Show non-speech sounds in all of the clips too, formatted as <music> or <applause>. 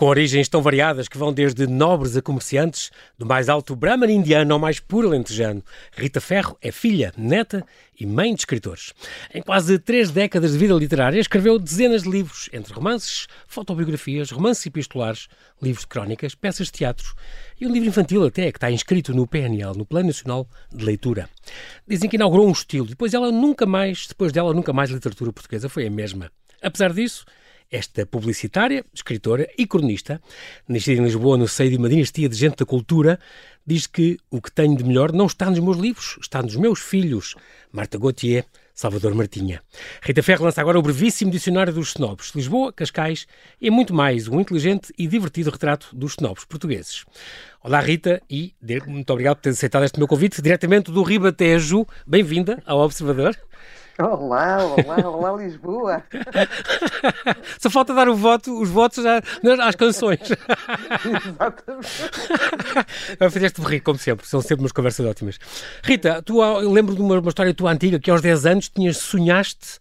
Com origens tão variadas que vão desde nobres a comerciantes, do mais alto Brahman indiano ao mais puro lentejano, Rita Ferro é filha, neta e mãe de escritores. Em quase três décadas de vida literária, escreveu dezenas de livros, entre romances, fotobiografias, romances epistolares, livros de crónicas, peças de teatro e um livro infantil até, que está inscrito no PNL, no Plano Nacional de Leitura. Dizem que inaugurou um estilo, depois ela nunca mais, depois dela nunca mais literatura portuguesa foi a mesma. Apesar disso, esta publicitária, escritora e cronista, nascida em Lisboa no seio de uma dinastia de gente da cultura, diz que o que tenho de melhor não está nos meus livros, está nos meus filhos. Marta Gauthier, Salvador Martinha. Rita Ferro lança agora o brevíssimo dicionário dos snobs, Lisboa, Cascais e muito mais, um inteligente e divertido retrato dos snobs portugueses. Olá Rita e muito obrigado por ter aceitado este meu convite diretamente do Ribatejo. Bem-vinda ao Observador. Olá, olá, olá Lisboa. <laughs> Só falta dar o voto, os votos às canções. <laughs> Exatamente. Fizeste-me rir, como sempre, são sempre umas conversas ótimas. Rita, tu, eu lembro de uma, uma história tua antiga que aos 10 anos tinhas sonhaste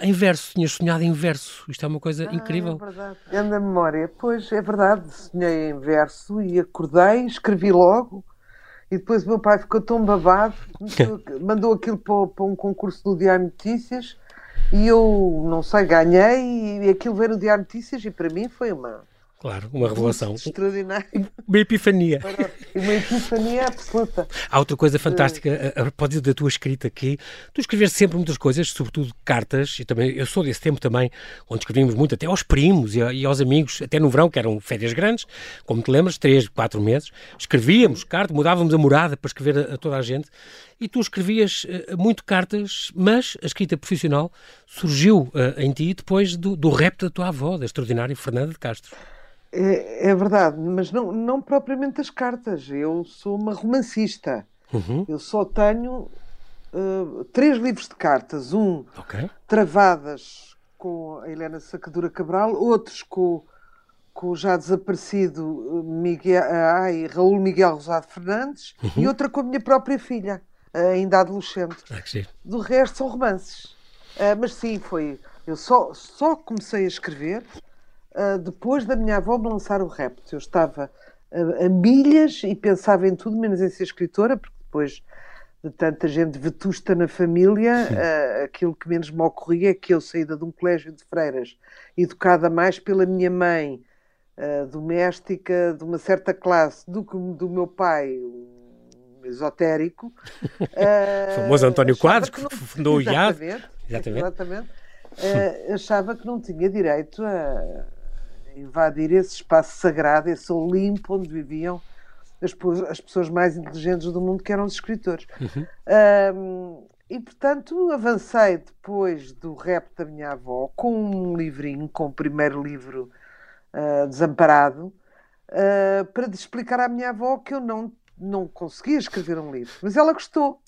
em verso, tinhas sonhado em verso. Isto é uma coisa ah, incrível. É verdade. Anda a memória. Pois é verdade, sonhei em verso e acordei, escrevi logo e depois o meu pai ficou tão babado, <laughs> mandou aquilo para, para, um concurso do Diário Notícias e eu, não sei, ganhei e aquilo veio no Diário Notícias e para mim foi uma, Claro, uma revelação. Extraordinária. Uma epifania. Uma epifania absoluta. Há outra coisa fantástica, a propósito da tua escrita aqui. Tu escreveste sempre muitas coisas, sobretudo cartas, e também eu sou desse tempo também, onde escrevíamos muito até aos primos e, aos amigos, até no verão, que eram férias grandes, como te lembras, três, quatro meses. Escrevíamos cartas, mudávamos a morada para escrever a, a toda a gente. E tu escrevias uh, muito cartas, mas a escrita profissional surgiu uh, em ti depois do, do rap da tua avó, da extraordinária Fernanda de Castro. É, é, verdade, mas não, não propriamente as cartas. Eu sou uma romancista. Uhum. Eu só tenho uh, três livros de cartas. Um okay. travadas com a Helena Sacadura Cabral, outros com, com o já desaparecido Miguel, ai, Raul Miguel Rosado Fernandes uhum. e outra com a minha própria filha, ainda adolescente. Ah, Do resto são romances. Uh, mas sim, foi. Eu só, só comecei a escrever uh, depois da minha avó me lançar o rap. Eu estava a, a milhas e pensava em tudo menos em ser escritora, porque depois de tanta gente vetusta na família, uh, aquilo que menos me ocorria é que eu, saída de um colégio de freiras, educada mais pela minha mãe, uh, doméstica, de uma certa classe, do que do meu pai, um esotérico. <laughs> Uh, famoso António Quadros, que, não... fundou o <laughs> IAD. Exatamente. Exatamente. exatamente achava que não tinha direito a invadir esse espaço sagrado, esse Olimpo onde viviam as, as pessoas mais inteligentes do mundo, que eram os escritores. Uhum. Um, e portanto avancei depois do rap da minha avó com um livrinho, com o primeiro livro uh, desamparado, uh, para explicar à minha avó que eu não, não conseguia escrever um livro, mas ela gostou.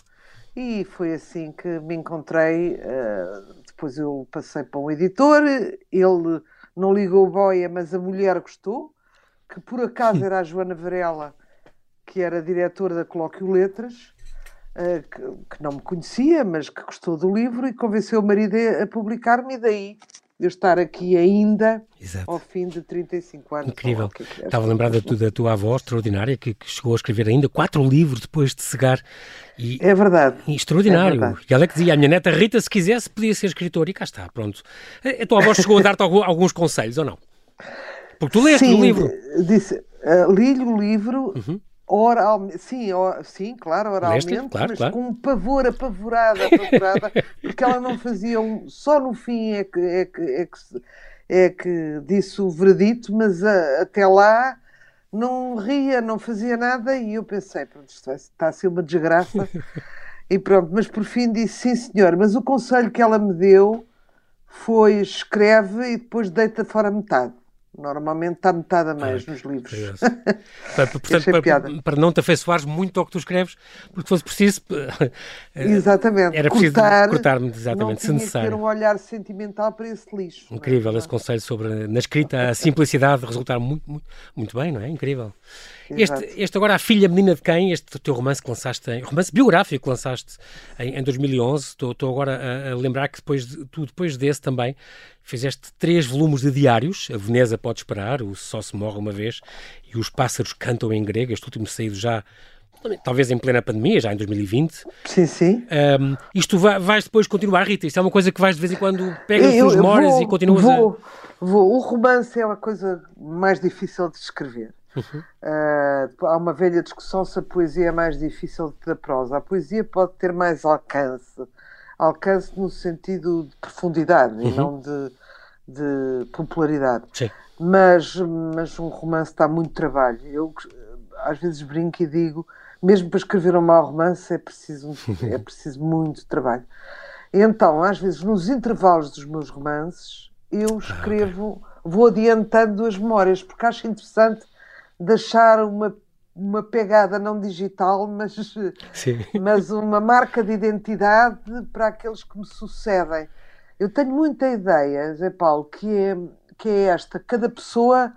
E foi assim que me encontrei. Uh, depois eu passei para um editor, ele não ligou boia, mas a mulher gostou, que por acaso era a Joana Varela, que era diretora da Colóquio Letras, uh, que, não me conhecia, mas que gostou do livro e convenceu o marido a, a publicar-me, e daí eu estar aqui ainda Exato. ao fim de 35 anos. Incrível. É Estava lembrada da, da tua avó extraordinária que, que, chegou a escrever ainda quatro livros depois de cegar. E, é verdade. E extraordinário. É verdade. E ela que dizia, a minha neta Rita, se quisesse, podia ser escritora. E cá está, pronto. A, a tua avó chegou a dar-te alguns conselhos ou não? Porque tu leste o livro. Disse, uh, li-lhe o livro. Uhum. Oralmente, sim, or, sim, claro, oralmente, claro, mas claro. com um pavor apavorada, apavorada, <laughs> porque ela não fazia um. Só no fim é que, é que, é que, é que disse o veredito, mas a, até lá não ria, não fazia nada, e eu pensei, pronto, isto está a ser uma desgraça. <laughs> e pronto, mas por fim disse sim, senhor, mas o conselho que ela me deu foi escreve e depois deita fora metade. Normalmente está metade a mais nos livros. <laughs> Portanto, para, para, não te afeiçoares muito ao que tu escreves, porque se fosse preciso. <laughs> Eh, exatamente. Era preciso cortar-me, exatamente, se necessário. ter um olhar sentimental para esse lixo. É? Incrível é? esse conselho sobre, na escrita, a simplicidade resultar muito, muito, muito bem, não é? Incrível. Este, este agora, A Filha Menina de Quem, este teu romance que lançaste, em, romance biográfico que lançaste em, em 2011, estou, estou agora a, a, lembrar que depois, tu depois desse também Fizeste três volumes de diários, A Veneza Pode Esperar, O Só Se Morre Uma Vez e Os Pássaros Cantam em Grego, este último saído já talvez em plena pandemia, já em 2020. Sim, sim. Um, isto vai, vais depois continuar, Rita? Isto é uma coisa que vais de vez em quando pegas as memórias e continuas vou, a... Vou. O romance é a coisa mais difícil de escrever. Uhum. Uh, há uma velha discussão se a poesia é mais difícil que a prosa. A poesia pode ter mais alcance. Alcance no sentido de profundidade uhum. e não de, de popularidade. Sim. Mas, mas um romance dá muito trabalho. Eu às vezes brinco e digo mesmo para escrever um mau romance é preciso, <laughs> é preciso muito trabalho. Então, às vezes, nos intervalos dos meus romances, eu ah, escrevo, vou adiantando as memórias, porque acho interessante deixar uma, uma pegada não digital, mas, <laughs> mas uma marca de identidade para aqueles que me sucedem. Eu tenho muita ideia, Zé Paulo, que é, que é esta: cada pessoa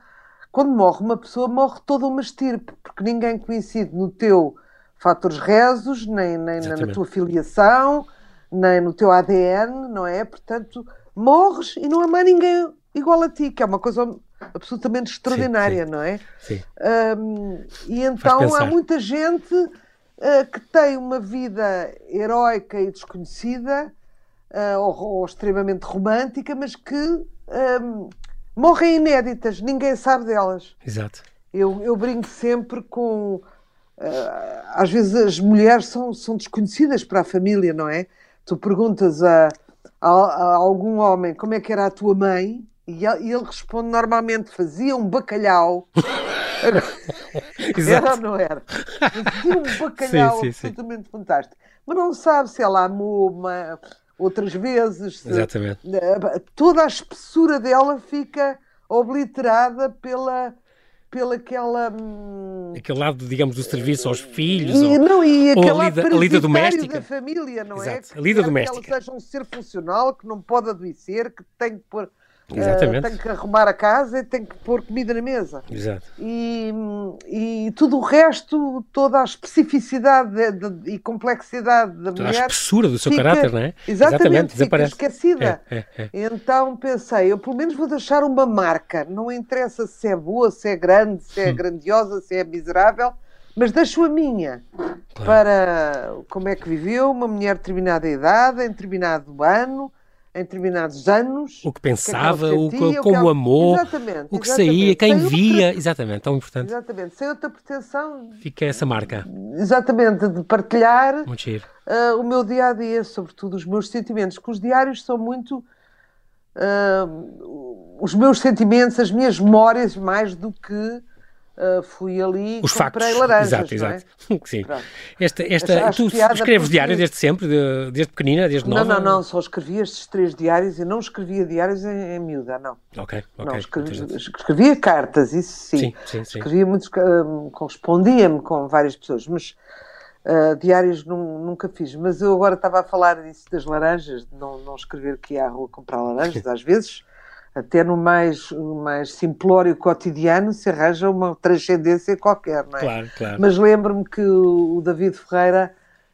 quando morre uma pessoa, morre toda uma estirpe, porque ninguém coincide no teu fatores rezos, nem, nem na tua filiação, nem no teu ADN, não é? Portanto, morres e não há mais ninguém igual a ti, que é uma coisa absolutamente extraordinária, sim, sim. não é? Sim. Um, e então há muita gente uh, que tem uma vida heroica e desconhecida, uh, ou, ou, extremamente romântica, mas que um, morrem inéditas, ninguém sabe delas. Exato. Eu, eu brinco sempre com. Uh, às vezes as mulheres são, são desconhecidas para a família, não é? Tu perguntas a, a, a algum homem como é que era a tua mãe e ele responde normalmente: fazia um bacalhau. <laughs> era ou não era? Fazia um <laughs> bacalhau sim, sim, absolutamente sim. fantástico. Mas não sabe se ela amou uma, outras vezes. Exatamente. Toda a espessura dela fica obliterada pela pela aquela hum, aquele lado digamos do serviço aos filhos e, ou, não, e ou a lida, a lida doméstica da família não é? Exato. é a lida doméstica que ela seja um ser funcional que não pode adoecer que tem que pôr Exatamente. Uh, tem que arrumar a casa e tem que pôr comida na mesa. Exato. E, e tudo o resto, toda a especificidade de, de, e complexidade da toda mulher. a espessura do seu fica, caráter, não é? Exatamente, exatamente desaparece. esquecida. É, é, é. Então pensei, eu pelo menos vou deixar uma marca. Não interessa se é boa, se é grande, se é hum. grandiosa, se é miserável mas deixo a minha claro. para como é que viveu uma mulher de determinada idade, em determinado ano, em determinados anos. O que pensava, que é que sentia, o, como o amou, exatamente, o que exatamente. saía, quem Sem via, outra... <laughs> exatamente, tão importante. Exatamente, sem outra pretensão. Fica essa marca. Exatamente, de partilhar uh, o meu dia a dia, sobretudo os meus sentimentos, que os diários são muito. Uh, os meus sentimentos, as minhas memórias, mais do que Uh, fui ali Os comprei factos. laranjas. Exato, exato. É? <laughs> Sim. Esta, esta, tu escreves porque... diários desde sempre, de, desde pequenina, desde nova? Não, não, não, só escrevi estes três diários e não escrevia diários em, em miúda, não. Ok, ok. Não, escrevia, escrevia cartas, isso sim. Sim, sim, sim. Escrevia muitos, uh, correspondia-me com várias pessoas, mas uh, diários nunca fiz. Mas eu agora estava a falar disso das laranjas, de não, não escrever que ia à rua comprar laranjas, às vezes até no mais, no mais simplório cotidiano se arranja uma transcendência qualquer, não é? Claro, claro. Mas lembro-me que o David Ferreira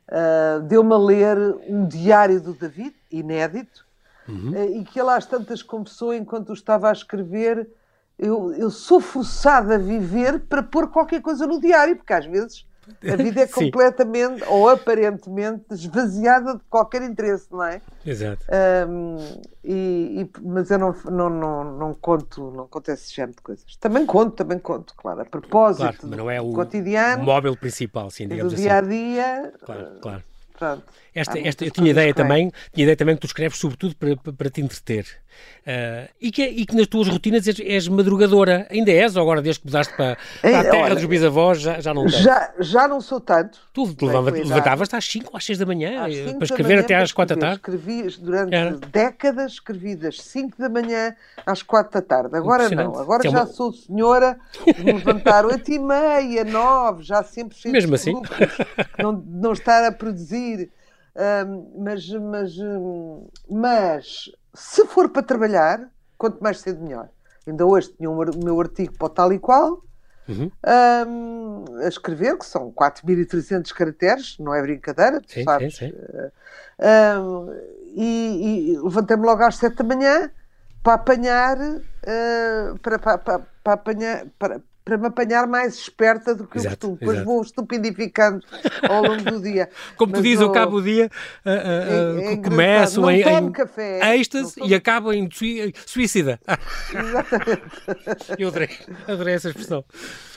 uh, deu-me a ler um diário do David, inédito, uhum. uh, e que ele às tantas confessou enquanto estava a escrever. Eu, eu sou forçada a viver para pôr qualquer coisa no diário, porque às vezes a vida é completamente ou aparentemente esvaziada de qualquer interesse, não é? Exato. Um, e, e, mas eu não, não, não, não, conto, não conto esse género de coisas. Também conto, também conto, claro, a propósito claro, mas não é o cotidiano, móvel principal, sim, digamos do assim. dia a dia. Claro, claro. Pronto, esta, esta, eu tinha ideia, também, tinha ideia também que tu escreves sobretudo para, para, para te entreter. Uh, e, que, e que nas tuas rotinas és, és, madrugadora. Ainda és, ou agora desde que mudaste para, para a terra Olha, dos bisavós, já, já não tanto? Já, já não sou tanto. Tu levantavas-te às 5 ou às 6 da manhã para escrever manhã, até às 4 da tarde? Escrevi durante Era. décadas, escrevi das 5 da manhã às 4 da tarde. Agora não, agora é já uma... sou senhora de me levantar 8 e meia, 9, já sempre cheio Mesmo assim? não, não estar a produzir mas, mas, mas se for para trabalhar, quanto mais cedo melhor. Ainda hoje tinha um, o meu artigo para o tal e qual, uhum. um, a escrever, que são 4.300 caracteres, não é brincadeira, tu sim, sabes. Sim, sim. Um, e, e levantei-me logo às 7 da manhã para apanhar, uh, para, para, para, para, apanhar, para, para me apanhar mais esperta do que exato, o costume. Depois vou estupidificando ao longo do dia. <laughs> Como tu dizes, ao cabo do dia uh, uh, é, é começo em, em café, êxtase e acabo em suicida. Exatamente. <laughs> Eu adorei, adorei essa expressão.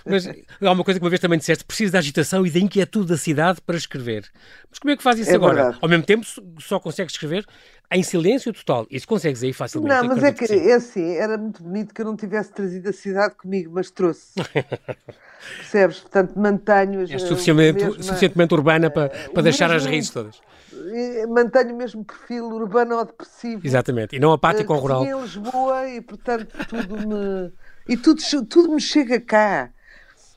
Mas há uma coisa que uma vez também disseste: preciso da agitação e da inquietude da cidade para escrever. Mas como é que faz isso é agora? Verdade. Ao mesmo tempo, só consegues escrever em silêncio total. Isso consegues aí facilmente. Não, mas é que, é assim, era muito bonito que eu não tivesse trazido a cidade comigo, mas trouxe. <laughs> Percebes? Portanto, mantenho. És suficientemente, mesma, suficientemente urbana para, para deixar mesmo, as raízes todas. Mantenho o mesmo perfil urbano ou depressivo. Exatamente, e não apático ou rural. em Lisboa e, portanto, tudo me. E tudo, tudo me chega cá.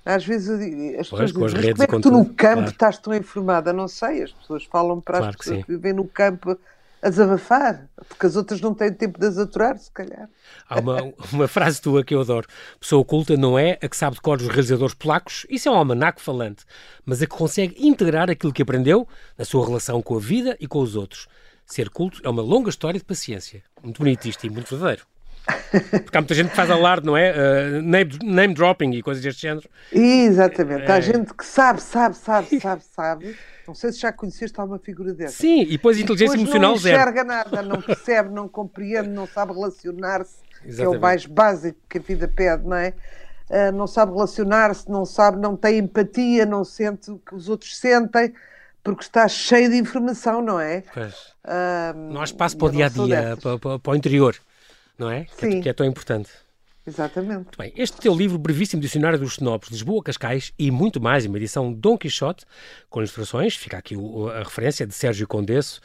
Às vezes as pois, pessoas dizem, mas como é que tu no campo claro. estás tão informada? Não sei, as pessoas falam para claro as pessoas que, que vivem no campo a desabafar, porque as outras não têm tempo de desaturar, se calhar. Há uma, uma frase tua que eu adoro. Pessoa oculta não é a que sabe de cor os realizadores polacos, isso é um almanaco falante, mas a que consegue integrar aquilo que aprendeu na sua relação com a vida e com os outros. Ser culto é uma longa história de paciência. Muito bonito isto e muito verdadeiro. Porque há muita gente que faz alarde, não é? Uh, name, name dropping e coisas deste género. Exatamente. Há é... gente que sabe, sabe, sabe, <laughs> sabe, sabe. Não sei se já conheceste alguma figura dessa. Sim, e depois inteligência depois emocional zero. Não enxerga nada, não percebe, não compreende, não sabe relacionar-se, que é o mais básico que a vida pede, não é? Uh, não sabe relacionar-se, não sabe, não tem empatia, não sente o que os outros sentem, porque está cheio de informação, não é? Pois. Uh, não há espaço para o dia a dia, para, para, para o interior não é? Sim. Que, é, é tão importante. Exatamente. Muito bem, este teu livro, Brevíssimo Dicionário dos Snobs, Lisboa, Cascais e muito mais, uma edição Dom Quixote, com ilustrações, fica aqui a referência de Sérgio Condesso,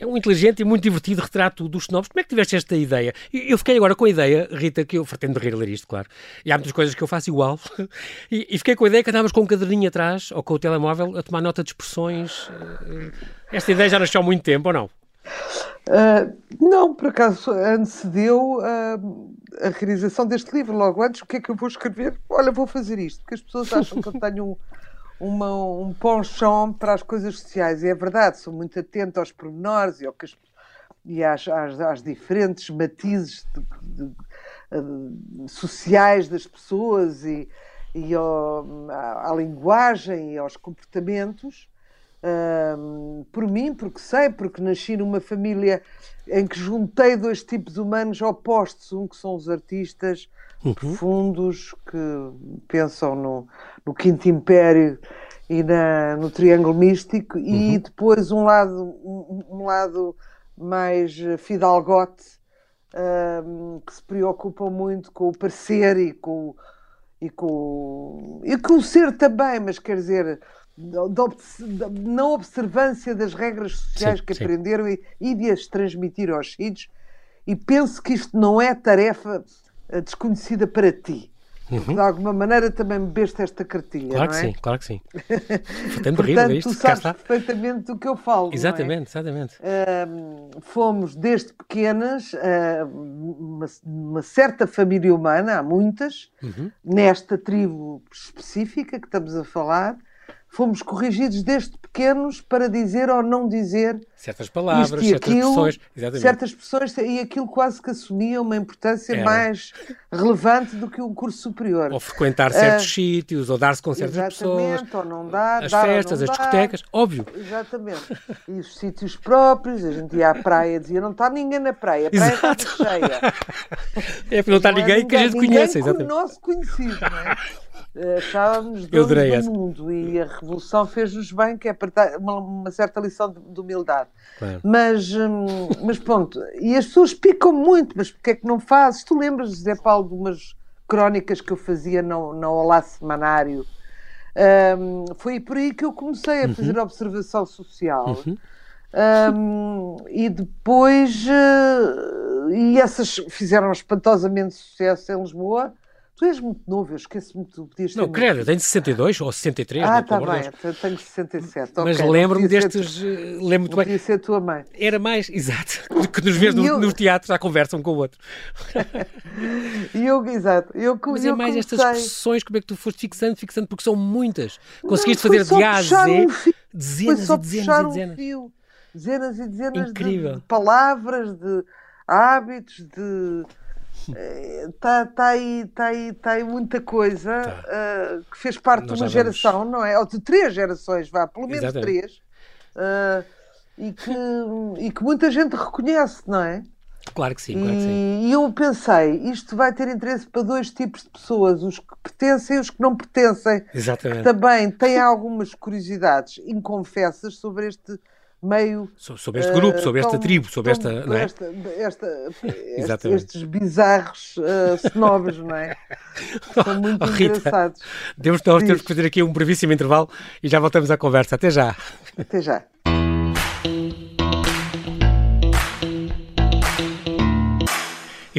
é um inteligente e muito divertido retrato dos snobs. Como é que tiveste esta ideia? Eu fiquei agora com a ideia, Rita, que eu pretendo rir ler isto, claro. E há muitas coisas que eu faço igual. <laughs> E, e fiquei com a ideia que andávamos com um caderninho atrás ou com o telemóvel a tomar nota de expressões. Eh, esta ideia já nasceu há muito tempo ou não? Uh, não, por acaso antecedeu uh, a realização deste livro. Logo antes, o que é que eu vou escrever? Olha, vou fazer isto, porque as pessoas acham que eu tenho um, uma, um para as coisas sociais. E é verdade, sou muito atento aos pormenores e, ao as, e às, às, às, diferentes matizes de, de, de, sociais das pessoas e, e ao, à, à linguagem e aos comportamentos por mim, porque sei, porque nasci numa família em que juntei dois tipos humanos opostos, um que são os artistas uhum. profundos que pensam no, no Quinto Império e na, no Triângulo Místico, uhum. e depois um lado, um, um lado mais fidalgote que se preocupam muito com o parecer e com, e com, e com o ser também, mas quer dizer na observância das regras sociais sim, que sim. aprenderam e, e, de as transmitir aos filhos. E penso que isto não é tarefa eh, desconhecida para ti. Uhum. De alguma maneira também me bebeste esta cartilha. Claro que é? sim, claro que sim. <laughs> Portanto, rir isto, tu sabes perfeitamente do que eu falo. Exatamente, é? exatamente. Uh, fomos desde pequenas, uh, uma, uma, certa família humana, há muitas, uhum. nesta tribo específica que estamos a falar, fomos corrigidos desde pequenos para dizer ou não dizer certas palavras, certas aquilo, expressões, certas expressões e aquilo quase que assumia uma importância Era. mais relevante do que um curso superior. Ou frequentar certos uh, sítios, ou dar-se com certas pessoas. ou não dar, as dar festas, as discotecas, óbvio. Exatamente. E os sítios próprios, a gente ia à praia, dizia não está ninguém na praia, a praia está cheia. <laughs> É para não estar ninguém, ninguém que a gente conhece. Exatamente. o nosso conhecido, não é? <laughs> achávamos donos do essa. mundo e a revolução fez-nos bem, que é uma, uma certa lição de, de humildade. Claro. Mas, hum, mas pronto, e as pessoas picam muito, mas porque é que não fazes? Tu lembras, José Paulo, de umas crónicas que eu fazia no, no Olá Semanário? Um, foi por aí que eu comecei a uhum. fazer observação social. Uhum. Um, e depois, uh, e essas fizeram espantosamente sucesso em Lisboa. Tu és muito novo, eu esqueço-me que tu podias ter. Não, credo, eu tenho 62 ou 63. Ah, está bem, eu tenho 67. Mas okay, lembro-me destes. Tu, eh, lembro muito bem. ser tua mãe. Era mais, <laughs> exato, que nos vês no, eu... no teatro já conversam um com o outro. <laughs> e eu, exato. Eu, Mas eu é mais comecei... estas expressões, como é que tu foste fixando, fixando, porque são muitas. Conseguiste Não, fazer de A a Z, um dezenas e dezenas e dezenas. Um fio. Dezenas e dezenas Incrível. de palavras, de hábitos, de Está tá aí, tá aí, tá aí muita coisa tá. uh, que fez parte Nós de uma geração, vamos... não é? Ou de três gerações, vá, pelo menos Exatamente. três, uh, e, que, e que muita gente reconhece, não é? Claro que sim, claro que sim. E eu pensei, isto vai ter interesse para dois tipos de pessoas, os que pertencem e os que não pertencem. Exatamente. Que também têm algumas curiosidades inconfessas sobre este meio. sobre este grupo, sobre esta tribo, sobre esta. Não é? esta, esta <laughs> este, estes bizarros uh, snobs, não é? <laughs> São muito oh, Rita, engraçados. Temos, nós temos que fazer aqui um brevíssimo intervalo e já voltamos à conversa. Até já. Até já.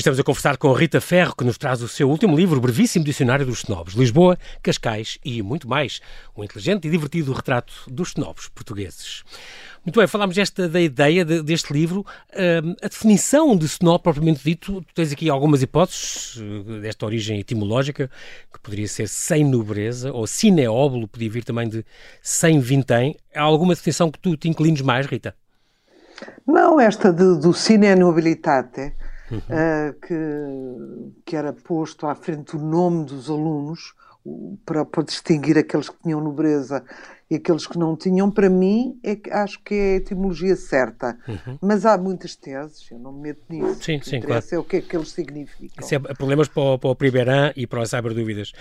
Estamos a conversar com Rita Ferro, que nos traz o seu último livro, Brevíssimo Dicionário dos Snobs, Lisboa, Cascais e muito mais. Um inteligente e divertido retrato dos snobs portugueses. Muito bem, falámos desta, da ideia de, deste livro. Uh, a definição de snob, propriamente dito, tu tens aqui algumas hipóteses uh, desta origem etimológica, que poderia ser sem nobreza, ou cineóbulo, podia vir também de sem vintém. Há alguma definição que tu te inclines mais, Rita? Não, esta de, do cine nobilitate uhum. uh, que, que era posto à frente o nome dos alunos para, para distinguir aqueles que tinham nobreza e aqueles que não tinham, para mim, é, acho que é a etimologia certa. Uhum. Mas há muitas teses, eu não me meto nisso. Sim, sim, claro. é o que é que eles significam. Isso é problemas para o, para o Primeirão e para o Cyber Dúvidas.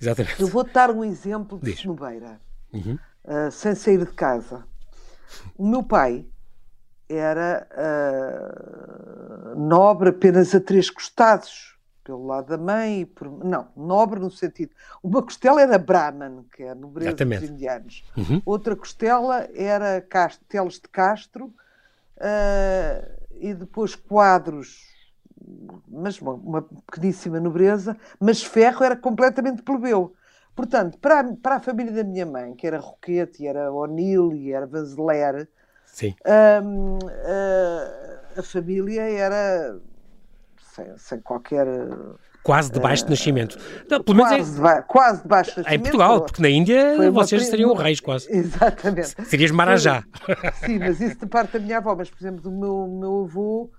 Exatamente. Eu vou dar um exemplo de Senobeira, uhum. uh, sem sair de casa. O meu pai era uh, nobre apenas a três costados, pelo lado da mãe, por, não, nobre no sentido. Uma costela era Brahman, que é a nobreza Exatamente. dos indianos. Uhum. Outra costela era Teles de Castro uh, e depois quadros, mas bom, uma pequeníssima nobreza, mas ferro era completamente plebeu. Portanto, para a, para a família da minha mãe, que era Roquete, e era O'Neill, e era Vanzeler, Sim. Um, a, a, família era sem, sem qualquer. Quase de baixo de nascimento. Não, pelo quase, menos é... quase de baixo de nascimento. Em Portugal, porque na Índia vocês pri... seriam reis quase. Exatamente. Serias Marajá. Sim, mas isso de parte da minha avó. Mas, por exemplo, do meu, meu avô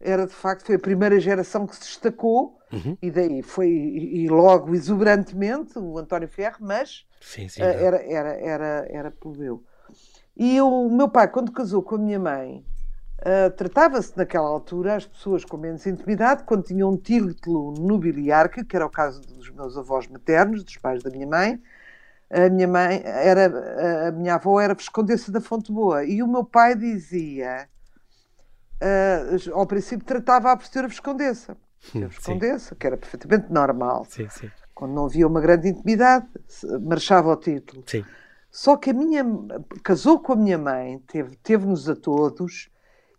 era de facto, foi a primeira geração que se destacou uhum. e daí foi, e, logo exuberantemente, o António Ferro, mas sim, sim, uh, era, era, era, era plebeu. E o meu pai, quando casou com a minha mãe, uh, tratava-se naquela altura as pessoas com menos intimidade, quando tinham um título nobiliárquico, que era o caso dos meus avós maternos, dos pais da minha mãe. A minha mãe era, a minha avó era Viscondessa da Fonte Boa e o meu pai dizia, uh, ao princípio tratava a por ser a Viscondessa, a Viscondessa, que era perfeitamente normal. Sim, sim. Quando não havia uma grande intimidade, marchava o título. Sim. Só que a minha casou com a minha mãe, teve, teve-nos a todos,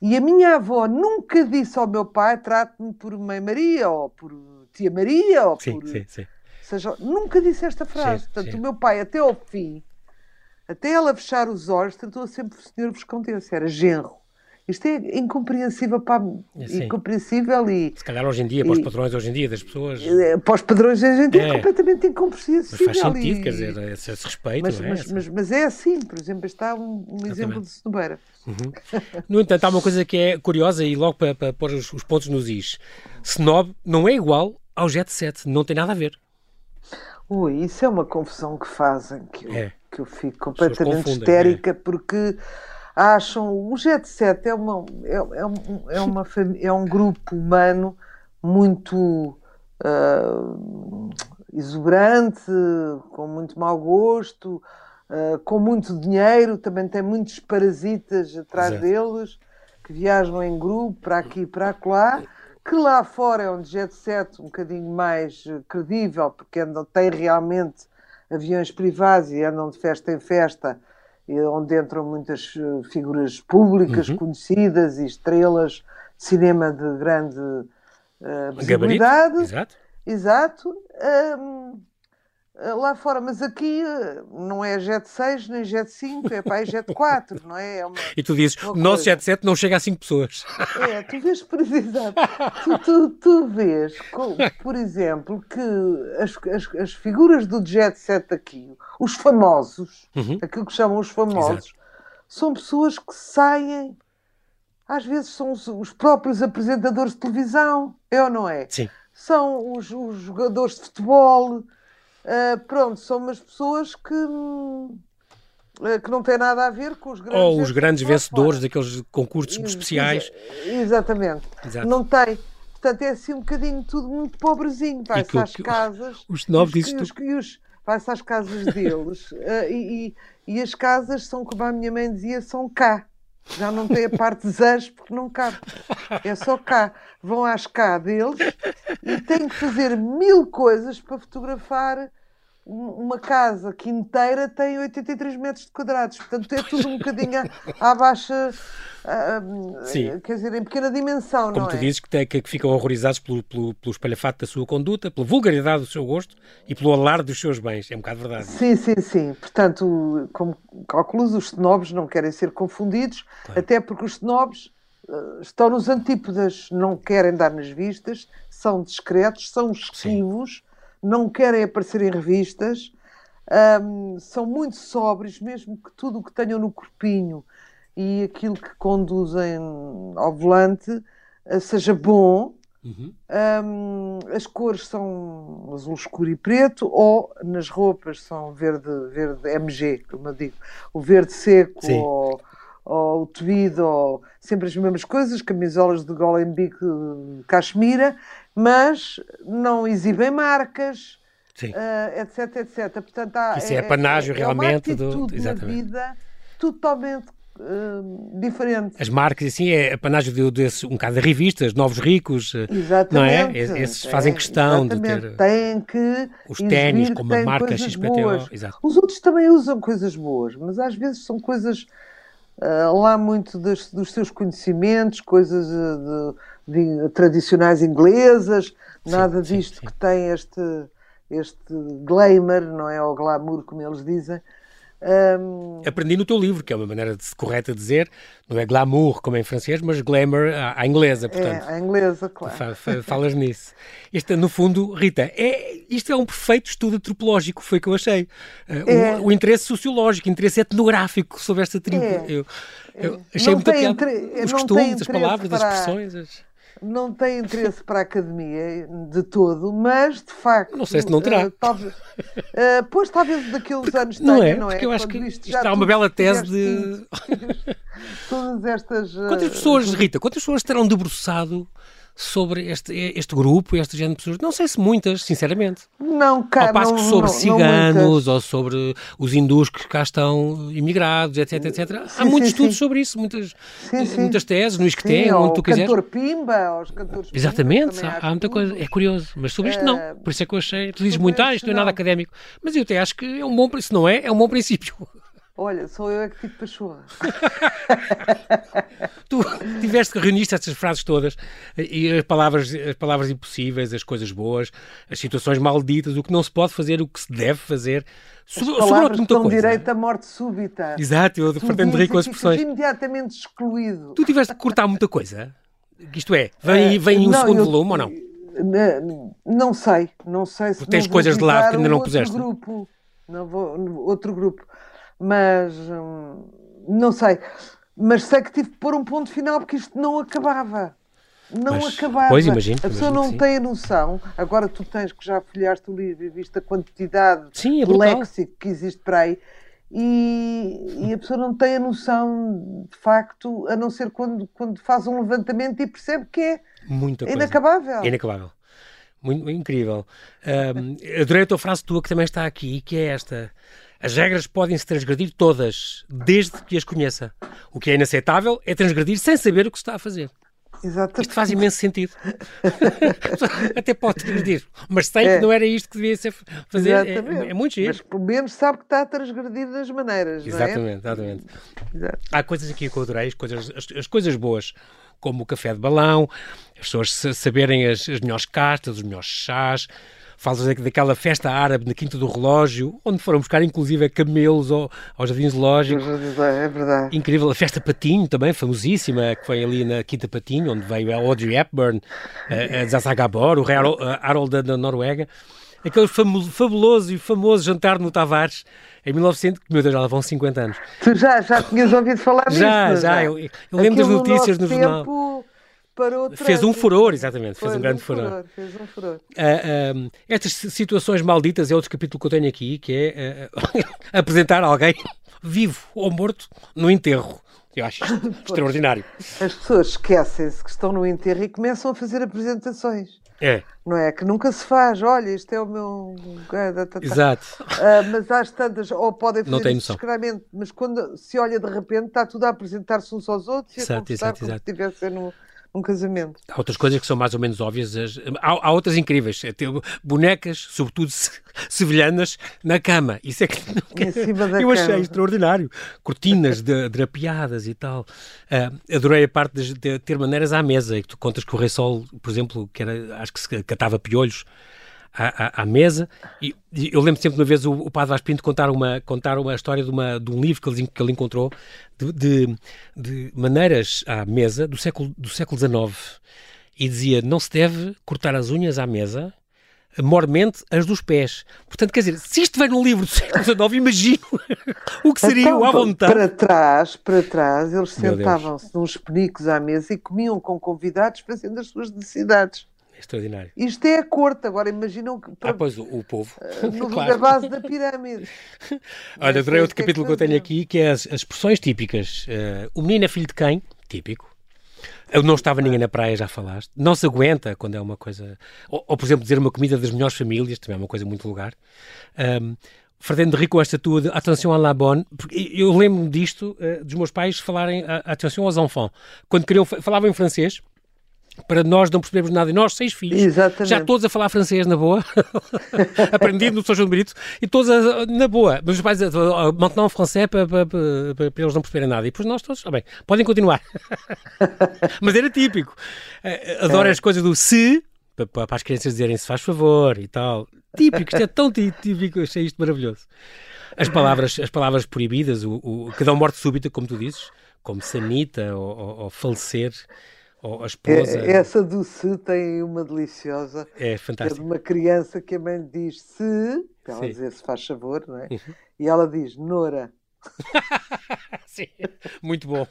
e a minha avó nunca disse ao meu pai: trate-me por Mãe Maria, ou por Tia Maria, ou sim, por. Sim, sim. Seja, nunca disse esta frase. Sim, Portanto, sim. o meu pai, até ao fim, até ela fechar os olhos, tratou sempre o senhor Viscontesse, era genro. Isto é incompreensível para Sim. incompreensível e se calhar hoje em dia, para os padrões hoje em dia das pessoas eh, para os padrões hoje em dia é, é completamente incompreensível. Mas faz sentido, e... quer dizer, esse, esse respeito. Mas, é? mas, mas, mas, é assim, por exemplo, está um, um exemplo de cenobeira. Uhum. No entanto, há uma coisa que é curiosa e logo para, para pôr os, os pontos nos is. Snob não é igual ao Jet Set, não tem nada a ver. Ui, isso é uma confusão que fazem que eu, é. que eu fico completamente histérica é. porque acham. O Jet Set é, uma, é, é, um, é, uma, é um grupo humano muito uh, exuberante, com muito mau gosto, uh, com muito dinheiro, também tem muitos parasitas atrás Exato. deles que viajam em grupo para aqui e para lá. Que lá fora é um jet set um bocadinho mais credível, porque andam, tem realmente aviões privados e andam de festa em festa onde entram muitas eh, figuras públicas uhum. conhecidas e estrelas de cinema de grande uh, visibilidade. Exato. Exato. Um, lá fora, mas aqui não é Jet 6 nem Jet 5, é para Jet 4, não é? é uma, e tu dizes, o nosso Jet 7 não chega a 5 pessoas. É, tu vês, por exemplo, tu, tu, tu vês, por exemplo, que as, as, as, figuras do Jet 7 aqui, os famosos, uhum. aquilo que chamam os famosos, Exato. são pessoas que saem, às vezes são os, os próprios apresentadores de televisão, é ou não é? Sim são os, os jogadores de futebol, uh, pronto, são umas pessoas que, uh, que não têm nada a ver com os grandes Ou os grandes vencedores daqueles concursos especiais. Exatamente. Exato. Não tem. Portanto, é assim um bocadinho tudo muito pobrezinho. Vai-se às casas. Os nove dizes tu... Vai-se às casas deles. uh, <laughs> e, e, e as casas são, como a minha mãe dizia, são cá. Já não tem a parte zãs porque não cabe. É só cá. Vão às cá deles e têm que fazer mil coisas para fotografar uma casa que inteira tem 83 metros quadrados. Portanto, é tudo um bocadinho à, à baixa Sim. quer dizer, em pequena dimensão, Como não tu é? dizes, que, te, que ficam horrorizados pelo, pelo, pelo espalhafato da sua conduta, pela vulgaridade do seu gosto e pelo alarde dos seus bens. É um bocado verdade. Sim, sim, sim. Portanto, como calculas, os snobs não querem ser confundidos, claro. até porque os snobs uh, estão nos antípodas, não querem dar nas vistas, são discretos, são esquivos. Não querem aparecer em revistas, um, são muito sóbrios, mesmo que tudo o que tenham no corpinho e aquilo que conduzem ao volante eh, seja bom. Uhum. Um, as cores são azul escuro e preto, ou nas roupas são verde, verde MG, como eu digo, o verde seco ou, ou, o tweed, ou sempre as mesmas coisas, camisolas de gola em bico de cachemira, mas não exibem marcas, uh, etc, etc. Portanto, há, Isso é, é panágio é, realmente é uma do. Exatamente. vida totalmente uh, diferente. As marcas, assim, é apanagem de, desse, um bocado de revistas, novos ricos, exatamente, não é? Esses fazem questão é, de ter... Têm que Os ténis, como a marca XPTO. Exato. Os outros também usam coisas boas, mas às vezes são coisas... Uh, lá muito das, dos seus conhecimentos, coisas uh, de, de, tradicionais inglesas, sim, nada disto sim, sim. que tem este, este glamour, não é? Ou glamour, como eles dizem, um... Aprendi no teu livro, que é uma maneira de, correta de dizer, não é glamour como em francês, mas glamour à, à inglesa, portanto. É, à inglesa, claro. falas nisso. Isto, no fundo, Rita, é, isto é um perfeito estudo antropológico, foi o que eu achei. Uh, é. o, o, interesse sociológico, o interesse etnológico sobre esta tribo. É. Eu, eu achei muito piada. Os costumes, as palavras, para... as expressões. As não tem interesse para a academia de todo, mas de facto. Não sei se não terá. Uh, talvez, uh, pois talvez daqueles anos não tenha, é, não é? Porque eu acho que isto, isto há uma bela tese de. <laughs> Todas estas. Uh, quantas pessoas, Rita, quantas pessoas terão debruçado sobre este, este grupo, este género de pessoas? Não sei se muitas, sinceramente. Não, cara. Ao passo não, que sobre não, ciganos não ou sobre os hindus que cá estão imigrados, etc, etc. Sim, Há muitos sim, estudos sim. sobre isso, muitas, muitas teses, no Isqueté, onde tu quiseres. cantor Pimba, os cantores Exatamente, há, há, muita coisa. É curioso, mas sobre isto não. Por isso é que eu achei. Tu dizes muito, ah, isto não é nada académico. Mas eu até acho que é um bom, se não é, é um bom princípio. Olha, sou eu é que tive pachorra. <laughs> tu tiveste que reuniste estas frases todas e as palavras, as palavras impossíveis, as coisas boas, as situações malditas, o que não se pode fazer, o que se deve fazer. Palavras muita coisa. direito à morte súbita. Exato, eu pretendo rir com as expressões. imediatamente excluído. Tu tiveste que cortar muita coisa? Isto é, vem, uh, vem um não, segundo eu, volume ou não? Não sei, não sei se. Tens coisas de lado que ainda não puseste. Grupo, não vou, outro grupo mas hum, não sei. Mas sei que tive que pôr um ponto final porque isto não acabava. Não mas, acabava. Pois, imagino, a pessoa não tem a noção. Agora tu tens que já folheaste o livro e viste a quantidade Sim, é de léxico que existe para aí. E, e, a pessoa não tem a noção, de facto, a não ser quando, quando faz um levantamento e percebe que é Muita inacabável. É inacabável. Muito, incrível. Um, adorei a tua frase tua que também está aqui, que é esta. As regras podem-se transgredir todas, desde que as conheça. O que é inaceitável é transgredir sem saber o que se está a fazer. Exatamente. Isto faz imenso sentido. <laughs> Até pode transgredir, mas sei é. que não era isto que devia ser fazer. É, é, muito giro. Mas pelo menos sabe que está a transgredir das maneiras. Exatamente, é? exatamente. Exato. Há coisas aqui que eu adorei, as coisas, as, as coisas boas como o café de balão, as pessoas saberem as, as melhores cartas, os melhores chás, falas daquela festa árabe na Quinta do Relógio, onde foram buscar inclusive camelos ao, ao Jardim Zoológico. É verdade. Incrível. A festa Patinho também, famosíssima, que foi ali na Quinta Patinho, onde veio a Audrey Hepburn, a, a Zaza Gabor, o rei Harold da, Noruega. Aquele fabuloso e famoso jantar no Tavares, em 1900, que meu Deus, já lá vão 50 anos. Tu já, já tinhas ouvido falar disso? Já, já. Eu, eu lembro das notícias no, no jornal. Disparou Fez um furor, exatamente, fez um grande um furor. furor. Fez um furor. Uh, uh, estas situações malditas é outro capítulo que eu tenho aqui, que é uh, <laughs> apresentar alguém vivo ou morto no enterro. Eu acho isto <laughs> <laughs> extraordinário. As pessoas esquecem-se que estão no enterro e começam a fazer apresentações. É. Não é? Que nunca se faz. Olha, isto é o meu. Exato. Uh, mas às tantas, ou podem fazer discretamente, mas quando se olha de repente, está tudo a apresentar-se uns aos outros exato, e a conversar exato, como exato. se estivessem no, num casamento. Há outras coisas que são mais ou menos óbvias. Há, há outras incríveis. É ter bonecas, sobretudo sevilhanas, na cama. Isso é que <laughs> eu cama. achei extraordinário. Cortinas de, drapeadas e tal. Uh, adorei a parte de, de, ter maneiras à mesa. E que tu contas que o Rei Sol, por exemplo, que era, acho que se catava piolhos à, à, à mesa. E, e, eu lembro sempre uma vez o, o Padre Vaz Pinto contar uma, contar uma história de, uma, de um livro que ele, que ele encontrou de, de, de maneiras à mesa do século, do século XIX. E dizia: não se deve cortar as unhas à mesa mormente as dos pés. Portanto, quer dizer, se isto vem num livro do século XIX, imagino <laughs> o que seria então, à vontade. Para trás, para trás, eles sentavam-se nos penicos à mesa e comiam com convidados fazendo as suas necessidades. Extraordinário. Isto é a corte, agora imaginam que. Para, ah, pois, o, o povo. No, <laughs> claro. Na base da pirâmide. <laughs> Olha, adorei outro capítulo que, que eu tenho aqui, que é as, as expressões típicas. Uh, o menino é filho de quem? Típico. Eu não estava ninguém na praia, já falaste. Não se aguenta quando é uma coisa. Ou, ou por exemplo, dizer uma comida das melhores famílias, também é uma coisa muito vulgar. Um, Fernando Rico, esta tua de atenção à la bonne, porque eu lembro-me disto, uh, dos meus pais falarem atenção aos enfants. Quando queriam, falavam em francês, para nós não percebermos nada. E nós, seis filhos, Exatamente. já todos a falar francês na boa, <laughs> aprendi no São João de Brito, e todos a, na boa. Mas os pais, maintenant français, para, para, para, para, eles não perceberem nada. E depois nós todos, ah, bem, podem continuar. <laughs> Mas era típico. Adoro é. as coisas do se, para, as crianças dizerem se faz favor e tal. Típico, isto é tão típico, achei isto maravilhoso. As palavras, as palavras proibidas, o, o, que dão morte súbita, como tu dizes, como sanita ou, ou, ou falecer ou a esposa. É, essa do se tem uma deliciosa. É fantástica. É de uma criança que a mãe diz se, para ela Sim. dizer se faz favor, não é? Uhum. E ela diz Nora. <laughs> Sim, muito bom.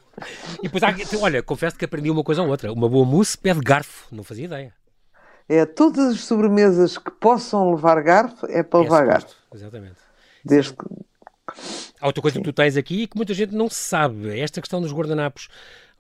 E depois, há, olha, confesso que aprendi uma coisa ou outra. Uma boa mousse pede garfo, não fazia ideia. É, todas as sobremesas que possam levar garfo é para levar é garfo. Exatamente. Desde que... Há outra coisa Sim. que tu tens aqui e que muita gente não sabe. É esta questão dos guardanapos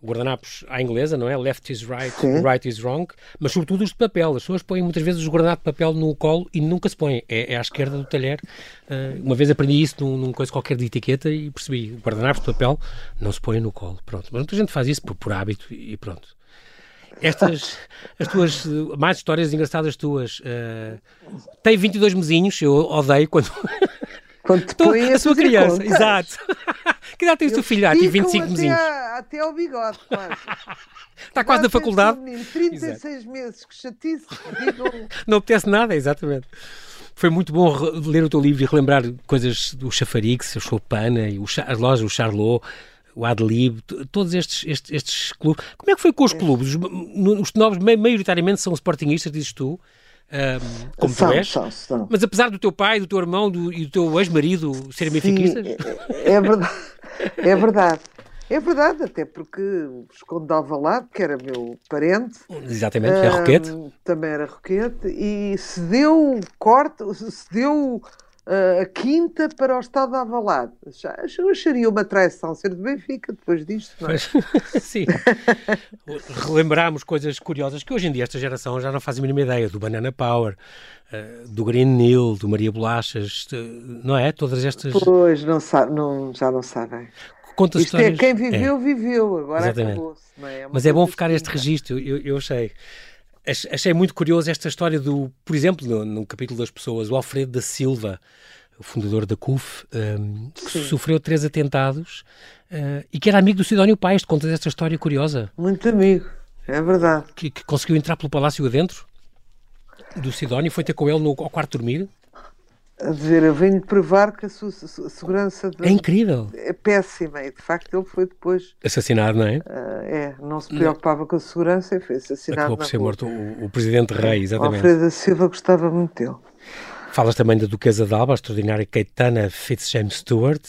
guardanapos à inglesa, não é? Left is right, Sim. right is wrong, mas sobretudo os de papel. As pessoas põem muitas vezes os guardanapos de papel no colo e nunca se põem. É, é à esquerda do talher. Uh, uma vez aprendi isso num, num coisa qualquer de etiqueta e percebi. Guardanapos de papel não se põem no colo. Pronto. Mas muita gente faz isso por, por hábito e pronto. Estas, as tuas, mais histórias engraçadas tuas. Uh, tem 22 mesinhos, eu odeio quando... <laughs> Quando te põe a, a sua criança, contas. exato. <laughs> Que idade tem o seu filho? Ah, tem 25 até mesinhos. A, até ao bigode, quase. Está <laughs> quase na faculdade. Menino, 36 Exato. meses, que chatice. <laughs> Não apetece nada, exatamente. Foi muito bom ler o teu livro e relembrar coisas do Chafarix, o Chopin, o as lojas, o Charlot, o Adlib, todos estes, estes, estes, clubes. Como é que foi com os é. clubes? Os, os novos, maioritariamente, são sportingistas, dizes tu. Um, como são, tu és, são, são. mas apesar do teu pai, do teu irmão do, e do teu ex-marido serem benfiquistas? É, é verdade. É verdade. É verdade, até porque o Visconde de Alvalade, que era meu parente... Exatamente, é Roquete. Também era Roquete, e se deu corte, se deu a quinta para o estado de Alvalade. Já, eu acharia uma traição ser de Benfica depois disto, não é? <laughs> Sim. Relembramos coisas curiosas que hoje em dia esta geração já não faz a mínima ideia, do Banana Power, uh, do Green Nil, do Maria Bolachas, não é? Todas estas... Pois, não, não, já não sabem conta Isto histórias. é quem viveu, é. viveu, agora acabou-se. É? é Mas é bom ficar este registro, eu, eu achei. Achei muito curioso esta história do, por exemplo, no, no capítulo das pessoas, o Alfredo da Silva, o fundador da CUF, um, que sofreu três atentados uh, e que era amigo do Sidónio Paes. Contas esta história curiosa. Muito amigo, é verdade. Que, que conseguiu entrar pelo palácio adentro do Sidónio, foi ter com ele no, ao quarto dormir a dizer, eu venho provar que a sua segurança é incrível. É péssima e de facto ele foi depois assassinado, não é? Uh, é, não se preocupava não. com a segurança e foi assassinado. Acabou por ser morto o, o, presidente rei, exatamente. Alfredo da Silva gostava muito dele. Falas também da Duquesa de Alba, a extraordinária Caetana Fitzjames Stewart.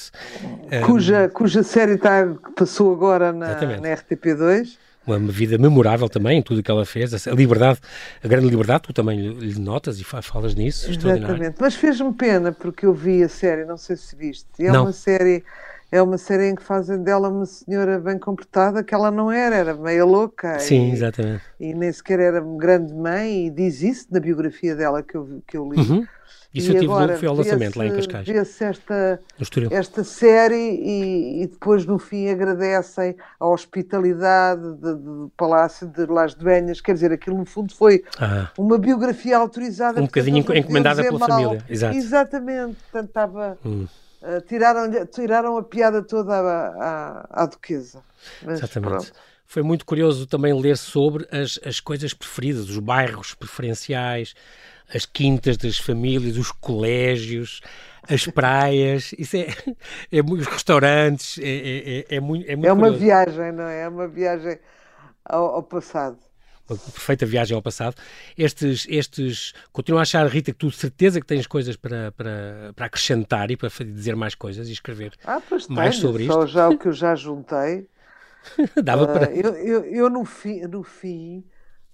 Cuja, um... cuja série está, passou agora na, na RTP2. Uma vida memorável também, tudo o que ela fez, a liberdade, a grande liberdade, tu também lhe notas e falas nisso. Exatamente, mas fez-me pena porque eu vi a série, não sei se viste, é não. uma série é uma série em que fazem dela uma senhora bem comportada, que ela não era, era meia louca. Sim, e, exatamente. E nem sequer era grande mãe, e diz isso na biografia dela que eu, que eu li. Uhum. Isso e eu tive agora, foi ao lançamento lá em Cascais. Vê-se esta, esta série e, e, depois no fim agradecem a hospitalidade do Palácio de Las Dueñas, quer dizer, aquilo no fundo foi ah. uma biografia autorizada. Um bocadinho encomendada pela mal. família, exato. Exatamente, portanto estava... Hum. Uh, tiraram, tiraram a piada toda à, à, à duquesa. Mas, Exatamente. Pronto. Foi muito curioso também ler sobre as, as coisas preferidas, os bairros preferenciais, as quintas das famílias, os colégios, as praias, isso é, é os restaurantes, é, é, é, é muito, é muito É uma curioso. viagem, não é? É uma viagem ao, ao passado uma perfeita viagem ao passado. Estes, estes, continuo a achar, Rita, que tu certeza que tens coisas para, para, para acrescentar e para dizer mais coisas e escrever ah, mais tenho, sobre só isto. já o que eu já juntei. <laughs> Dava uh, para. Eu, eu, eu, no fim, no fim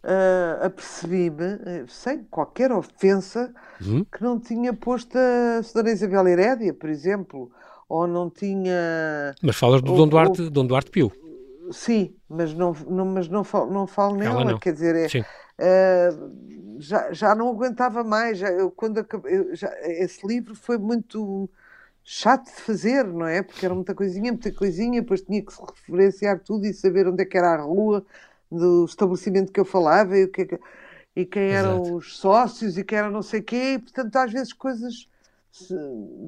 uh, apercebi-me, eh, sem qualquer ofensa, uhum. que não tinha posto a Dona Isabel Herédia, por exemplo, ou não tinha. Mas falas do Dom Duarte, Dom Duarte Pio. Sim, mas não, não, mas não, falo, não falo nela, não. quer dizer, é, uh, já, já não aguentava mais. Já, eu, quando acabei, eu, já, esse livro foi muito chato de fazer, não é? Porque era muita coisinha, muita coisinha, depois tinha que se referenciar tudo e saber onde é que era a rua, do estabelecimento que eu falava e, que, é que e quem Exato. eram os sócios e quem era não sei quê, e portanto às vezes coisas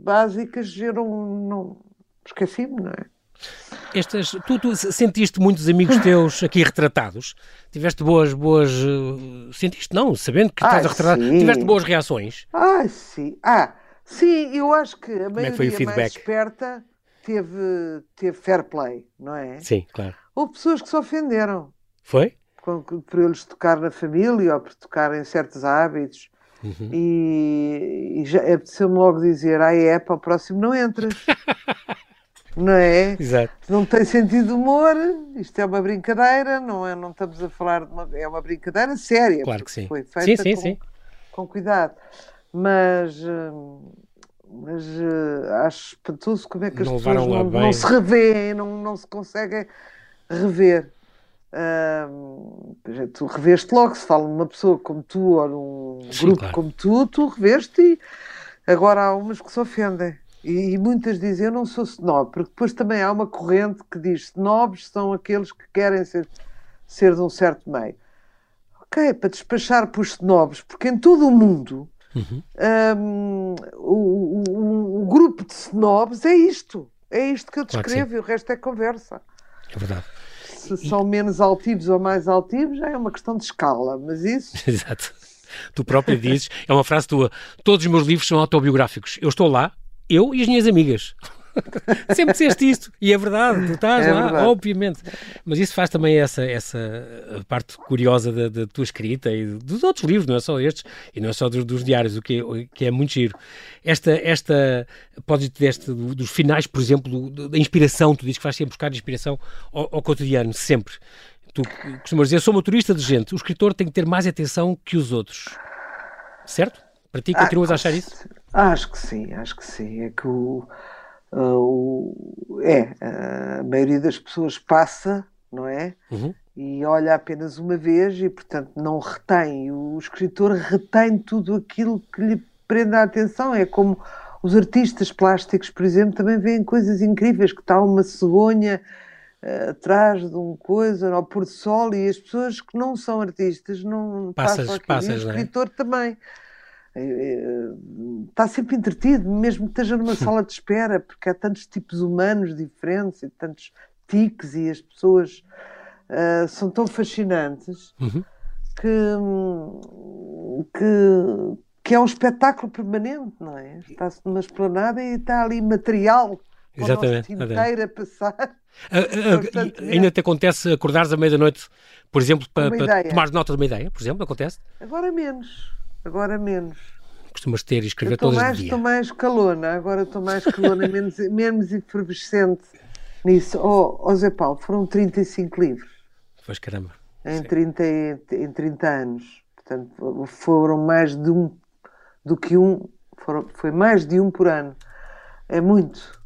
básicas eu não, esqueci-me, não é? Estas, tu, tu, sentiste muitos amigos teus aqui retratados? Tiveste boas, boas. Uh, sentiste? Não, sabendo que estás a retratar, sim. tiveste boas reações? Ah, sim. Ah, sim, eu acho que a maioria é que mais esperta teve, teve fair play, não é? Sim, claro. Houve pessoas que se ofenderam. Foi? Por eles tocar na família ou por tocar em certos hábitos. Uhum. E, e já apeteceu-me logo dizer: ah, é, para o próximo não entras. <laughs> não é? Exato. Não tem sentido de humor, isto é uma brincadeira, não, é, não estamos a falar de uma. É uma brincadeira séria. Claro que sim. Foi feita sim, sim, com, sim. com cuidado. Mas. Hum, mas uh, acho espantoso como é que as não pessoas não, não, se revêem, não, não se conseguem rever. Uh, tu reveste logo, se fala numa pessoa como tu ou num Sim, grupo claro. como tu, tu reveste e agora há umas que se ofendem. E, e, muitas dizem, eu não sou snob, porque depois também há uma corrente que diz snobs são aqueles que querem ser, ser de um certo meio. Ok, para despachar por snobs, porque em todo o mundo uhum. um, o, o, o, grupo de snobs é isto. É isto que eu descrevo claro e o resto é conversa. É verdade. Se são menos altivos ou mais altivos, já é uma questão de escala, mas isso. <laughs> Exato. Tu próprio dizes, é uma frase tua: todos os meus livros são autobiográficos. Eu estou lá, eu e as minhas amigas. <laughs> Sempre disseste isto, e é verdade, tu estás é lá, verdade. obviamente. Mas isso faz também essa, essa parte curiosa da, da, tua escrita e dos outros livros, não é só estes, e não é só dos, dos diários, o que, é, o que é muito giro. Esta, esta podes deste, dos finais, por exemplo, da inspiração, tu dizes que vais sempre buscar inspiração ao, ao cotidiano, sempre. Tu costumas dizer, sou motorista de gente, o escritor tem que ter mais atenção que os outros. Certo? Para ti, continuas ah, a achar isso? Acho que sim, acho que sim. É que o, o é, a maioria das pessoas passa, não é? Uhum. E olha apenas uma vez e, portanto, não retém. O escritor retém tudo aquilo que lhe prende a atenção. É como os artistas plásticos, por exemplo, também veem coisas incríveis, que está uma cegonha uh, atrás de um coisa, ao pôr do sol, e as pessoas que não são artistas não passas, passam aquilo. Passas, e o é? escritor é? também está sempre entretido, mesmo que esteja numa <laughs> sala de espera, porque há tantos tipos humanos diferentes e tantos tiques e as pessoas uh, são tão fascinantes uhum. que, que, que, é um espetáculo permanente, não é? Está-se numa esplanada e está ali material Exatamente. inteiro a passar. <laughs> Uh, uh, ainda te acontece acordares à meia-noite, por exemplo, para, para tomar nota de uma ideia, por exemplo, acontece? Agora menos. Agora menos. Costumas ter e escrever todas mais, Estou mais calona, agora estou mais calona, <laughs> menos, menos efervescente nisso. Oh, oh Zé Paulo, foram 35 livros. Pois caramba. Em 30, em 30 anos. Portanto, foram mais de um do que um, foram, foi mais de um por ano. É muito.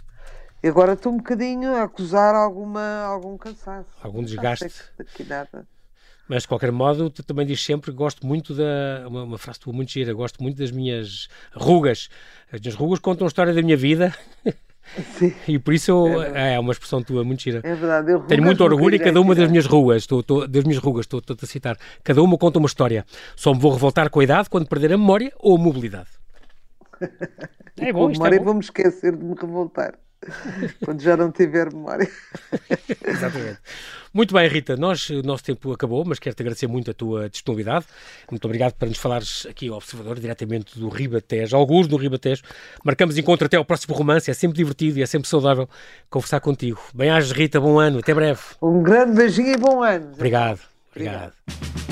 E agora estou um bocadinho a acusar alguma, algum cansaço. Algum desgaste. Mas, de qualquer modo, tu também dizes sempre que gosto muito da. Uma, uma, frase tua muito gira, gosto muito das minhas rugas. As minhas rugas contam a história da minha vida. <laughs> Sim. E por isso eu, é, é, uma expressão tua muito gira. É verdade. Eu Tenho muito orgulho em cada uma das minhas ruas, estou, estou, das minhas rugas, estou, estou a citar. Cada uma conta uma história. Só me vou revoltar com a idade quando perder a memória ou a mobilidade. <laughs> É bom, com a memória é bom. vou-me esquecer de me revoltar. <laughs> Quando já não tiver memória. <laughs> Exatamente. Muito bem, Rita, nós, o nosso tempo acabou, mas quero-te agradecer muito a tua disponibilidade. Muito obrigado por nos falares aqui ao Observador, diretamente do Ribatejo, alguns do Ribatejo. Marcamos encontro até ao próximo romance, é sempre divertido e é sempre saudável conversar contigo. Bem-ajas, Rita, bom ano, até breve. Um grande beijinho e bom ano. Obrigado. Obrigado. obrigado.